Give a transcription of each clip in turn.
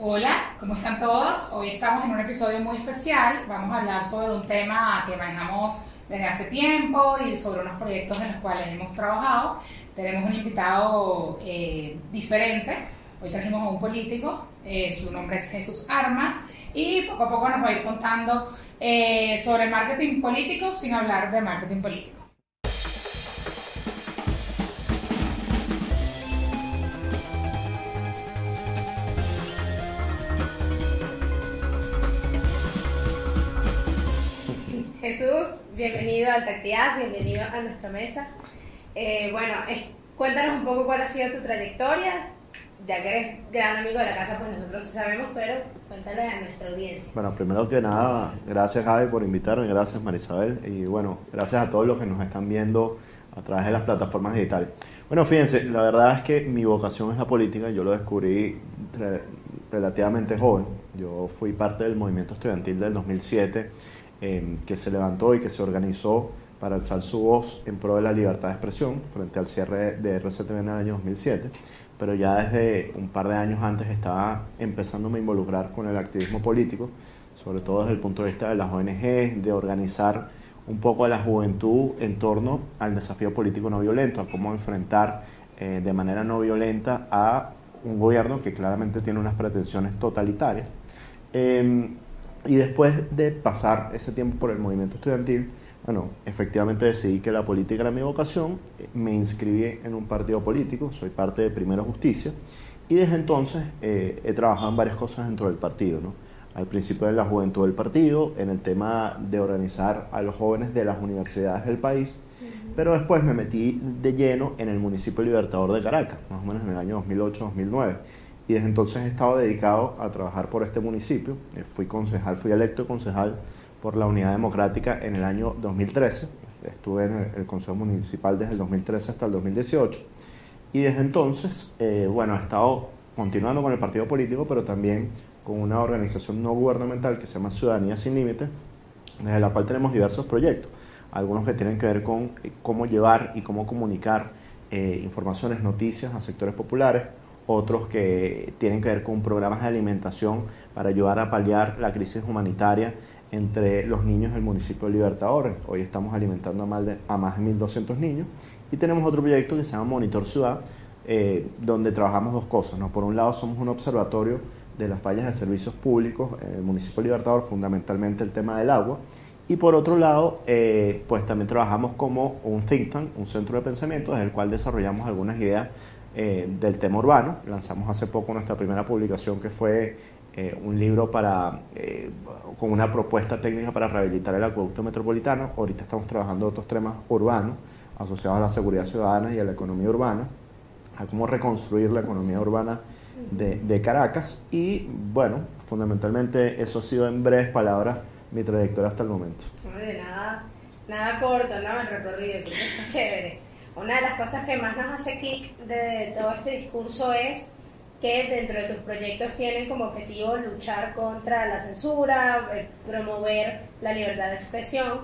Hola, ¿cómo están todos? Hoy estamos en un episodio muy especial. Vamos a hablar sobre un tema que manejamos desde hace tiempo y sobre unos proyectos en los cuales hemos trabajado. Tenemos un invitado eh, diferente. Hoy trajimos a un político, eh, su nombre es Jesús Armas, y poco a poco nos va a ir contando eh, sobre marketing político sin hablar de marketing político. Jesús, bienvenido al Tactiaz, bienvenido a nuestra mesa. Eh, bueno, cuéntanos un poco cuál ha sido tu trayectoria, ya que eres gran amigo de la casa, pues nosotros sí sabemos, pero cuéntale a nuestra audiencia. Bueno, primero que nada, gracias Javi por invitarme, gracias Marisabel, y bueno, gracias a todos los que nos están viendo a través de las plataformas digitales. Bueno, fíjense, la verdad es que mi vocación es la política, yo lo descubrí relativamente joven, yo fui parte del movimiento estudiantil del 2007 Em, que se levantó y que se organizó para alzar su voz en pro de la libertad de expresión frente al cierre de RCTV en el año 2007, pero ya desde un par de años antes estaba empezando a involucrar con el activismo político, sobre todo desde el punto de vista de las ONG, de organizar un poco a la juventud en torno al desafío político no violento, a cómo enfrentar eh, de manera no violenta a un gobierno que claramente tiene unas pretensiones totalitarias. Em, y después de pasar ese tiempo por el movimiento estudiantil, bueno, efectivamente decidí que la política era mi vocación, me inscribí en un partido político, soy parte de Primera Justicia, y desde entonces eh, he trabajado en varias cosas dentro del partido, ¿no? Al principio en la juventud del partido, en el tema de organizar a los jóvenes de las universidades del país, pero después me metí de lleno en el municipio Libertador de Caracas, más o menos en el año 2008-2009 y desde entonces he estado dedicado a trabajar por este municipio. Eh, fui concejal, fui electo concejal por la Unidad Democrática en el año 2013. Estuve en el, Consejo Municipal desde el 2013 hasta el 2018. Y desde entonces, eh, bueno, he estado continuando con el partido político, pero también con una organización no gubernamental que se llama Ciudadanía Sin Límites, desde la cual tenemos diversos proyectos. Algunos que tienen que ver con eh, cómo llevar y cómo comunicar informaciones, noticias a sectores populares, otros que tienen que ver con programas de alimentación para ayudar a paliar la crisis humanitaria entre los niños del municipio de Libertadores. Hoy estamos alimentando a más de, a más de 1.200 niños. Y tenemos otro proyecto que se llama Monitor Ciudad, eh, donde trabajamos dos cosas. ¿no? Por un lado, somos un observatorio de las fallas de servicios públicos en el municipio de Libertador, fundamentalmente el tema del agua. Y por otro lado, eh, pues también trabajamos como un think tank, un centro de pensamiento, desde el cual desarrollamos algunas ideas eh, del tema urbano. Lanzamos hace poco nuestra primera publicación que fue eh, un libro para, eh, con una propuesta técnica para rehabilitar el acueducto metropolitano. Ahorita estamos trabajando otros temas urbanos asociados a la seguridad ciudadana y a la economía urbana, a cómo reconstruir la economía urbana de, Caracas. Y bueno, fundamentalmente eso ha sido en breves palabras mi trayectoria hasta el momento. nada, nada corto, ¿no? El recorrido, chévere. Una de las cosas que más nos hace clic de todo este discurso es que dentro de tus proyectos tienen como objetivo luchar contra la censura, eh, promover la libertad de expresión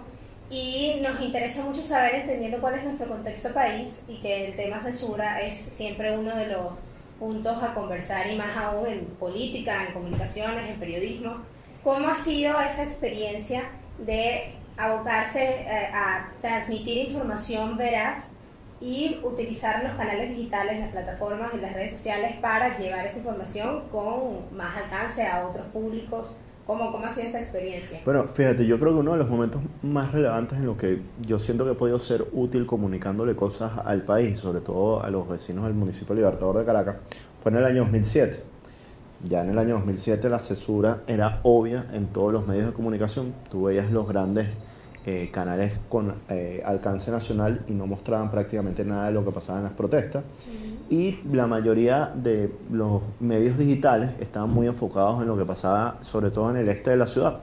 y nos interesa mucho saber, entendiendo cuál es nuestro contexto país y que el tema censura es siempre uno de los puntos a conversar y más aún en política, en comunicaciones, en periodismo. ¿Cómo ha sido esa experiencia de abocarse eh, a transmitir información veraz y utilizar los canales digitales, las plataformas y las redes sociales para llevar esa información con más alcance a otros públicos. ¿Cómo, ¿Cómo ha sido esa experiencia? Bueno, fíjate, yo creo que uno de los momentos más relevantes en los que yo siento que he podido ser útil comunicándole cosas al país, sobre todo a los vecinos del municipio Libertador de Caracas, fue en el año 2007. Ya en el año 2007 la censura era obvia en todos los medios de comunicación. Tú veías los grandes eh, canales con eh, alcance nacional y no mostraban prácticamente nada de lo que pasaba en las protestas. Y la mayoría de los medios digitales estaban muy enfocados en lo que pasaba, sobre todo en el este de la ciudad.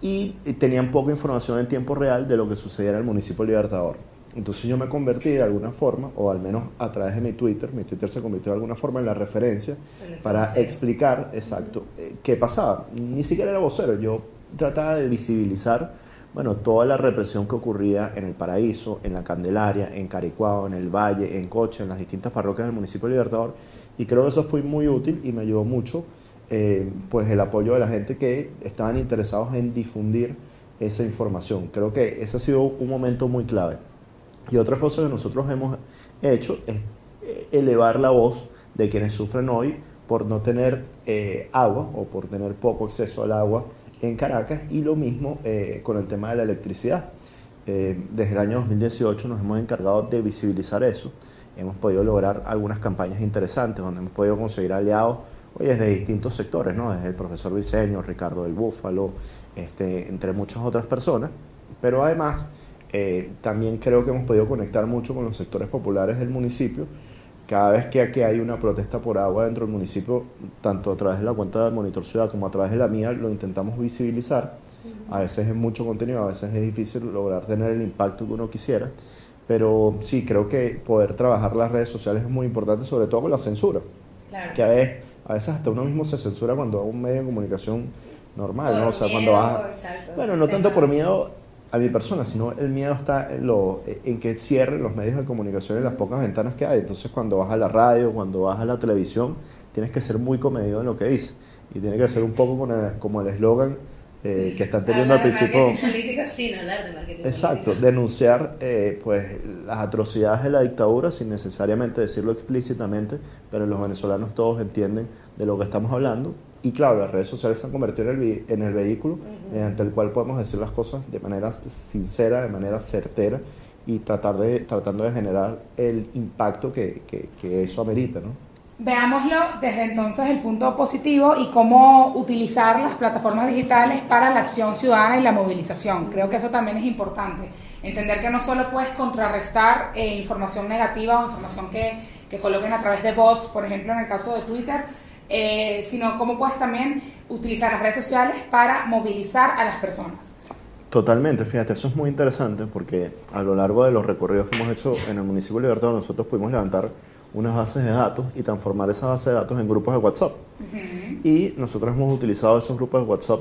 Y, tenían poca información en tiempo real de lo que sucedía en el municipio Libertador. Entonces yo me convertí de alguna forma, o al menos a través de mi Twitter, mi Twitter se convirtió de alguna forma en la referencia para explicar exacto eh, qué pasaba. Ni siquiera era vocero, yo trataba de visibilizar bueno, toda la represión que ocurría en el Paraíso, en la Candelaria, en Caricuao, en el Valle, en Coche, en las distintas parroquias del municipio de Libertador. Y creo que eso fue muy útil y me ayudó mucho eh, pues el apoyo de la gente que estaban interesados en difundir esa información. Creo que ese ha sido un momento muy clave. Y otra cosa que nosotros hemos hecho es eh, elevar la voz de quienes sufren hoy por no tener eh, agua o por tener poco acceso al agua en Caracas y lo mismo con el tema de la electricidad. desde el año 2018 nos hemos encargado de visibilizar eso. Hemos podido lograr algunas campañas interesantes donde hemos podido conseguir aliados Oye, desde distintos sectores, ¿no? Desde el profesor Viseño, Ricardo del Búfalo, este, entre muchas otras personas. Pero además, eh, también creo que hemos podido conectar mucho con los sectores populares del municipio. Cada vez que aquí hay una protesta por agua dentro del municipio, tanto a través de la cuenta del Monitor Ciudad como a través de la mía, lo intentamos visibilizar. A veces es mucho contenido, a veces es difícil lograr tener el impacto que uno quisiera. Pero sí, creo que poder trabajar las redes sociales es muy importante, sobre todo con la censura. Claro. Que a veces a veces hasta uno mismo se censura cuando va a un medio de comunicación normal, ¿no? O sea, cuando vas... Bueno, no tanto por miedo a mi persona, sino el miedo está en, lo, en que cierren los medios de comunicación en las pocas ventanas que hay. Entonces, cuando vas a la radio, cuando vas a la televisión, tienes que ser muy comedido en lo que dices. Y tiene que ser un poco como el eslogan eh, que están teniendo al principio. Exacto, denunciar eh, pues las atrocidades de la dictadura sin necesariamente decirlo explícitamente, pero los venezolanos todos entienden de lo que estamos hablando. Y claro, las redes sociales se han convertido en el, en el vehículo mediante el cual podemos decir las cosas de manera sincera, de manera certera y tratar de, tratando de generar el impacto que, que, que eso amerita, ¿no? Veámoslo desde entonces el punto positivo y cómo utilizar las plataformas digitales para la acción ciudadana y la movilización. Creo que eso también es importante. Entender que no solo puedes contrarrestar eh, información negativa o información que, que, coloquen a través de bots, por ejemplo en el caso de Twitter, eh, sino cómo puedes también utilizar las redes sociales para movilizar a las personas. Totalmente, fíjate, eso es muy interesante porque a lo largo de los recorridos que hemos hecho en el municipio de Libertad nosotros pudimos levantar unas bases de datos y transformar esas bases de datos en grupos de WhatsApp. Y nosotros hemos utilizado esos grupos de WhatsApp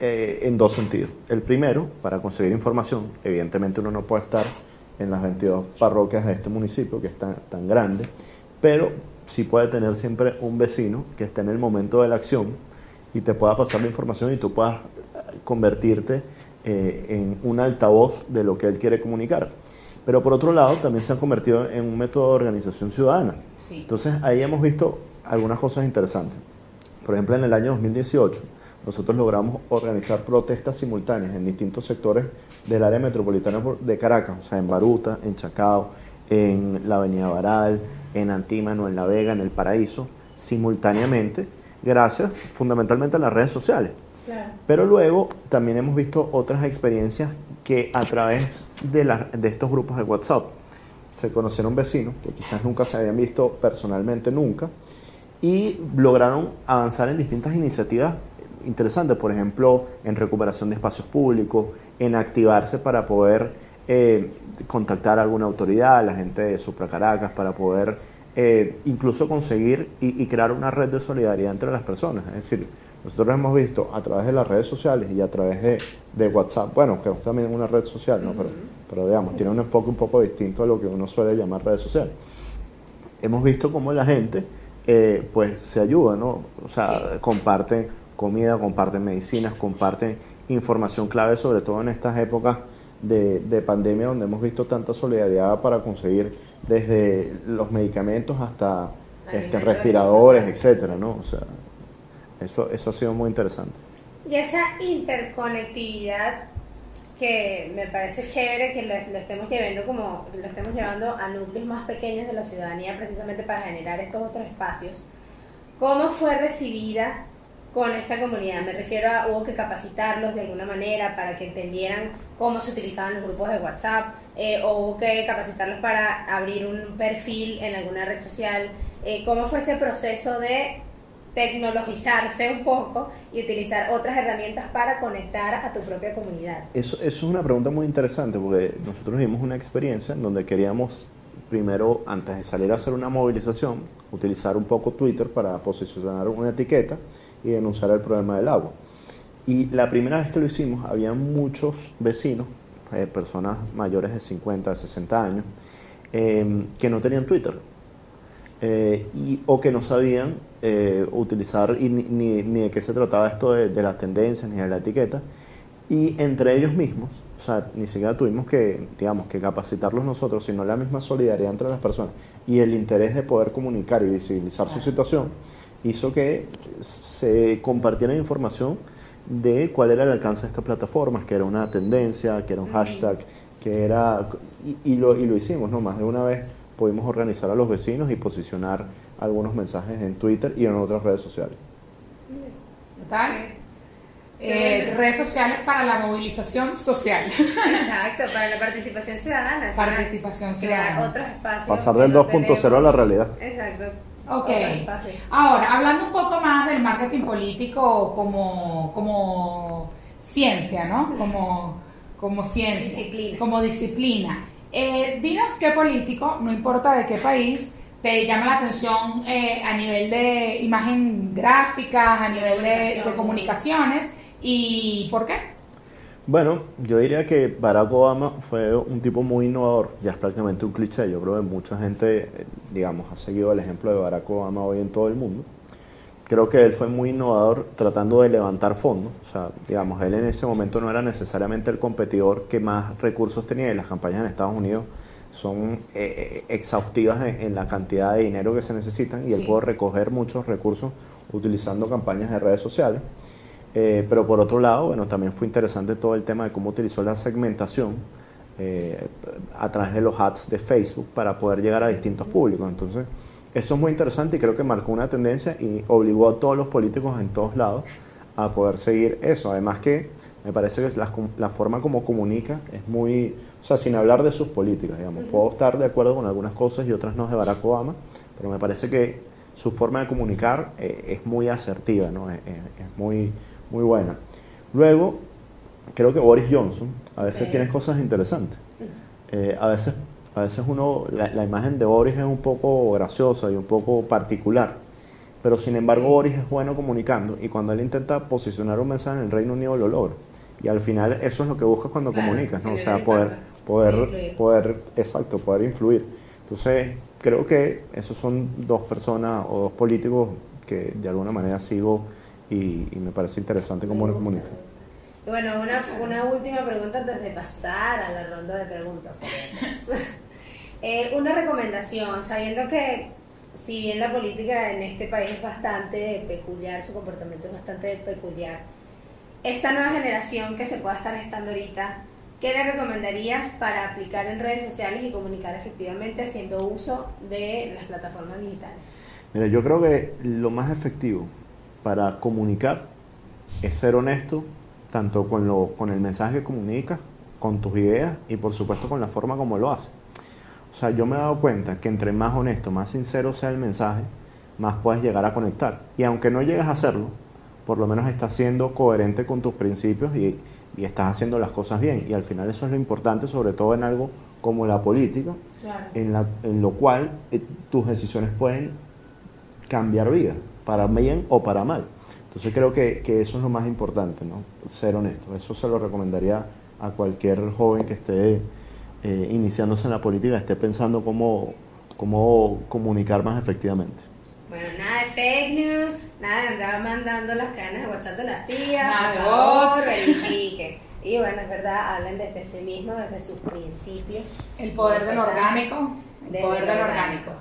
eh, en dos sentidos. El primero, para conseguir información. Evidentemente uno no puede estar en las 22 parroquias de este municipio, que es tan, tan grande, pero sí puede tener siempre un vecino que esté en el momento de la acción y te pueda pasar la información y tú puedas convertirte eh, en un altavoz de lo que él quiere comunicar. Pero por otro lado, también se han convertido en un método de organización ciudadana. Entonces, ahí hemos visto algunas cosas interesantes. Por ejemplo, en el año 2018, nosotros logramos organizar protestas simultáneas en distintos sectores del área metropolitana de Caracas, o sea, en Baruta, en Chacao, en la Avenida Baral, en Antímano, en La Vega, en El Paraíso, simultáneamente, gracias fundamentalmente a las redes sociales. Pero luego también hemos visto otras experiencias que a través de, de estos grupos de WhatsApp se conocieron vecinos que quizás nunca se habían visto personalmente nunca y lograron avanzar en distintas iniciativas interesantes, por ejemplo, en recuperación de espacios públicos, en activarse para poder eh, contactar a alguna autoridad, la gente de Supra Caracas, para poder eh, incluso conseguir y, y, crear una red de solidaridad entre las personas. Es decir, nosotros hemos visto a través de las redes sociales y a través de, de WhatsApp, bueno, que es también una red social, ¿no? pero, pero digamos, tiene un enfoque un poco distinto a lo que uno suele llamar redes sociales. Hemos visto cómo la gente eh, pues se ayuda, ¿no? O sea, comparten comida, comparten medicinas, comparten información clave, sobre todo en estas épocas de, de, pandemia donde hemos visto tanta solidaridad para conseguir desde los medicamentos hasta este, respiradores, etcétera, ¿no? O sea, eso, eso ha sido muy interesante. Y esa interconectividad que me parece chévere que lo, estemos llevando como lo estemos llevando a núcleos más pequeños de la ciudadanía precisamente para generar estos otros espacios. ¿Cómo fue recibida con esta comunidad? Me refiero a hubo que capacitarlos de alguna manera para que entendieran cómo se utilizaban los grupos de WhatsApp, eh, o hubo que capacitarlos para abrir un perfil en alguna red social. Eh, ¿Cómo fue ese proceso de tecnologizarse un poco y utilizar otras herramientas para conectar a tu propia comunidad? Eso, eso es una pregunta muy interesante porque nosotros vimos una experiencia en donde queríamos primero, antes de salir a hacer una movilización, utilizar un poco Twitter para posicionar una etiqueta y denunciar el problema del agua. Y la primera vez que lo hicimos, había muchos vecinos, eh, personas mayores de 50, de 60 años, eh, que no tenían Twitter eh, y, o que no sabían eh, utilizar y ni, ni, ni de qué se trataba esto de, de las tendencias ni de la etiqueta. Y entre ellos mismos, o sea, ni siquiera tuvimos que, digamos, que capacitarlos nosotros, sino la misma solidaridad entre las personas y el interés de poder comunicar y visibilizar su situación, hizo que se compartiera información de cuál era el alcance de estas plataformas, que era una tendencia, que era un hashtag, que era... Y, y lo, y lo hicimos, ¿no? Más de una vez pudimos organizar a los vecinos y posicionar algunos mensajes en Twitter y en otras redes sociales. ¿Total? Eh, redes sociales para la movilización social. Exacto, para la participación ciudadana. Participación crear ciudadana. otros espacios. Pasar del no 2.0 a la realidad. Exacto. Ok. Ahora, hablando un poco más del marketing político como, como ciencia, ¿no? Como, como ciencia. Disciplina. Como disciplina. Eh, dinos qué político, no importa de qué país, te llama la atención eh, a nivel de imagen gráfica, a nivel de comunicaciones y ¿por qué? Bueno, yo diría que Barack Obama fue un tipo muy innovador, ya es prácticamente un cliché, yo creo que mucha gente, eh, digamos, ha seguido el ejemplo de Barack Obama hoy en todo el mundo. Creo que él fue muy innovador tratando de levantar fondos, o sea, digamos, él en ese momento no era necesariamente el competidor que más recursos tenía y las campañas en Estados Unidos son eh, eh, exhaustivas en, en la cantidad de dinero que se necesitan y él Sí. pudo recoger muchos recursos utilizando campañas de redes sociales. Eh, pero por otro lado, bueno, también fue interesante todo el tema de cómo utilizó la segmentación eh, a través de los ads de Facebook para poder llegar a distintos públicos. Entonces, eso es muy interesante y creo que marcó una tendencia y obligó a todos los políticos en todos lados a poder seguir eso. Además que me parece que la, forma como comunica es muy, o sea, sin hablar de sus políticas, digamos. Puedo estar de acuerdo con algunas cosas y otras no de Barack Obama, pero me parece que su forma de comunicar eh, es muy asertiva, ¿no? Es muy, muy buena. Luego, creo que Boris Johnson a veces Sí. tiene cosas interesantes. Eh, a veces, a veces uno, la, la imagen de Boris es un poco graciosa y un poco particular, pero sin embargo Boris es bueno comunicando y cuando él intenta posicionar un mensaje en el Reino Unido lo logra. Y al final eso es lo que buscas cuando Claro, comunicas, ¿no? O sea, poder, poder, influir. poder, exacto, poder influir. Entonces, creo que esos son dos personas o dos políticos que de alguna manera sigo y, y me parece interesante cómo lo comunican. Y bueno, una, una última pregunta antes de pasar a la ronda de preguntas. Eh, una recomendación, sabiendo que si bien la política en este país es bastante peculiar, su comportamiento es bastante peculiar, esta nueva generación que se pueda estar estando ahorita, ¿qué le recomendarías para aplicar en redes sociales y comunicar efectivamente haciendo uso de las plataformas digitales? Mira, yo creo que lo más efectivo para comunicar es ser honesto, tanto con, lo, con el mensaje que comunicas, con tus ideas y por supuesto con la forma como lo haces. O sea, yo me he dado cuenta que entre más honesto, más sincero sea el mensaje, más puedes llegar a conectar. Y aunque no llegues a hacerlo, por lo menos estás siendo coherente con tus principios y, y estás haciendo las cosas bien. Y al final eso es lo importante, sobre todo en algo como la política, Claro. en, la, en lo cual eh, tus decisiones pueden cambiar vidas, para bien o para mal. Entonces creo que, que eso es lo más importante, ¿no? Ser honesto. Eso se lo recomendaría a cualquier joven que esté eh, iniciándose en la política, esté pensando cómo, cómo comunicar más efectivamente. Bueno, nada de fake news, nada de andar mandando las cadenas de WhatsApp de las tías, Nada por favor, verifique. Y bueno, es verdad, hablen desde sí mismos, desde sus principios. El poder del orgánico. El poder del orgánico. orgánico.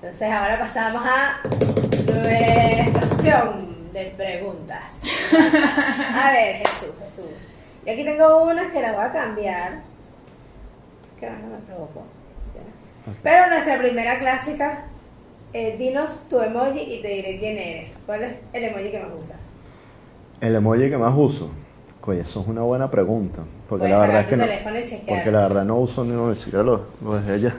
Entonces ahora pasamos a nuestra de preguntas. A ver, Jesús, Jesús. Yo aquí tengo unas que las voy a cambiar. Que no me provocó. Pero nuestra primera clásica, eh, dinos tu emoji y te diré quién eres. ¿Cuál es el emoji que más usas? El emoji que más uso, oye, eso es una buena pregunta, porque Puedes la verdad es que no, y porque la verdad no uso ni ni siquiera lo, lo dejé ella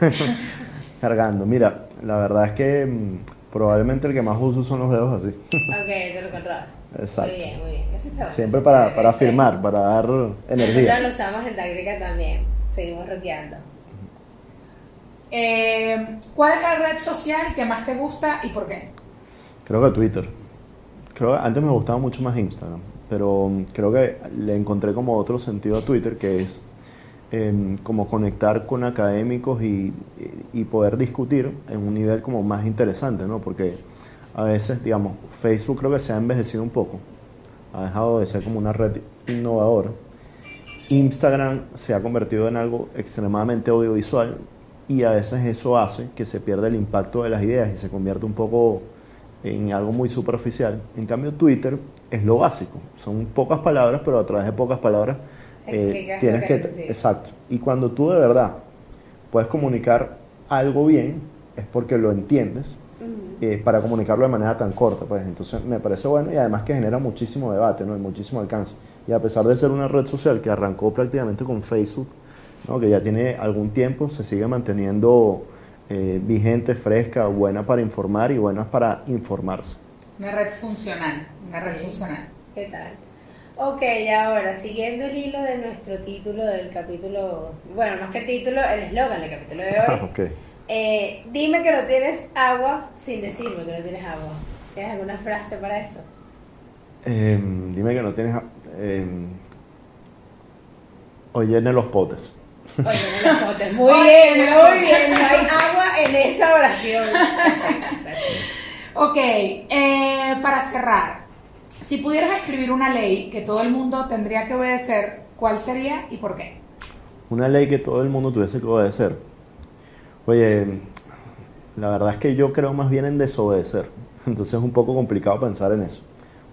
cargando. Mira, la verdad es que mm, probablemente el que más uso son los dedos así. Ok, te lo controlo. Exacto. Muy bien, muy bien. Ese está Siempre para, chévere. para firmar, para dar Nosotros energía. lo usamos en táctica también. Seguimos roqueando. Eh, ¿Cuál es la red social que más te gusta y por qué? Creo que Twitter. Creo que antes me gustaba mucho más Instagram, pero mm, creo que le encontré como otro sentido a Twitter que es em, como conectar con académicos y, y poder discutir en un nivel como más interesante, ¿no? Porque a veces, digamos, Facebook creo que se ha envejecido un poco, ha dejado de ser como una red innovadora. Instagram se ha convertido en algo extremadamente audiovisual y a veces eso hace que se pierda el impacto de las ideas y se convierte un poco en algo muy superficial. En cambio, Twitter es lo básico. Son pocas palabras, pero a través de pocas palabras eh, tienes que... exacto. Y cuando tú de verdad puedes comunicar algo bien, es porque lo entiendes eh, para comunicarlo de manera tan corta. Pues entonces me parece bueno y además que genera muchísimo debate, ¿no? y muchísimo alcance. Y a pesar de ser una red social que arrancó prácticamente con Facebook, ¿no? que ya tiene algún tiempo, se sigue manteniendo eh, vigente, fresca, buena para informar y buena para informarse. Una red funcional, una red funcional. ¿Qué tal? Ok, ahora, siguiendo el hilo de nuestro título del capítulo, bueno, más que el título, el eslogan del capítulo de hoy. okay. Eh, dime que no tienes agua sin decirme que no tienes agua. ¿Tienes alguna frase para eso? Em, dime que no tienes agua. Eh, o llene los potes. O llene los potes. Muy bien, muy bien. No hay agua en esa oración. ok, eh, para cerrar. Si pudieras escribir una ley que todo el mundo tendría que obedecer, ¿cuál sería y por qué? Una ley que todo el mundo tuviese que obedecer. Oye, la verdad es que yo creo más bien en desobedecer. Entonces es un poco complicado pensar en eso.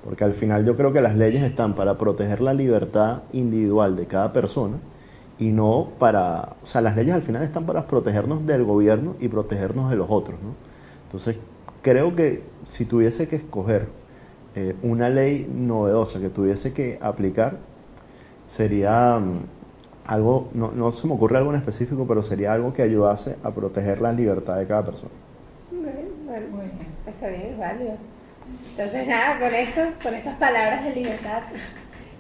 Porque al final yo creo que las leyes están para proteger la libertad individual de cada persona y no para... O sea, las leyes al final están para protegernos del gobierno y protegernos de los otros. ¿no? Entonces creo que si tuviese que escoger eh, una ley novedosa que tuviese que aplicar, sería mm, algo, no, no, se me ocurre algo en específico, pero sería algo que ayudase a proteger la libertad de cada persona. Bueno, bien. Está bien, es válido. Entonces, nada, con esto, con estas palabras de libertad,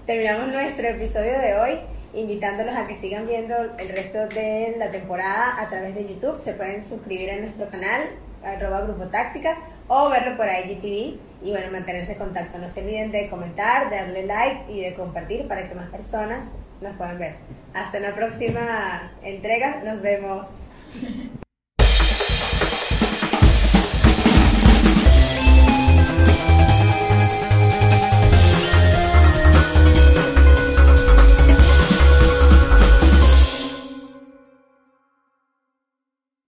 terminamos nuestro episodio de hoy, invitándolos a que sigan viendo el resto de la temporada a través de YouTube. Se pueden suscribir a nuestro canal, arroba Grupo Táctica, o verlo por IGTV y bueno, mantenerse en contacto. No se olviden de comentar, darle like y de compartir para que más personas nos puedan ver. Hasta la próxima entrega. Nos vemos.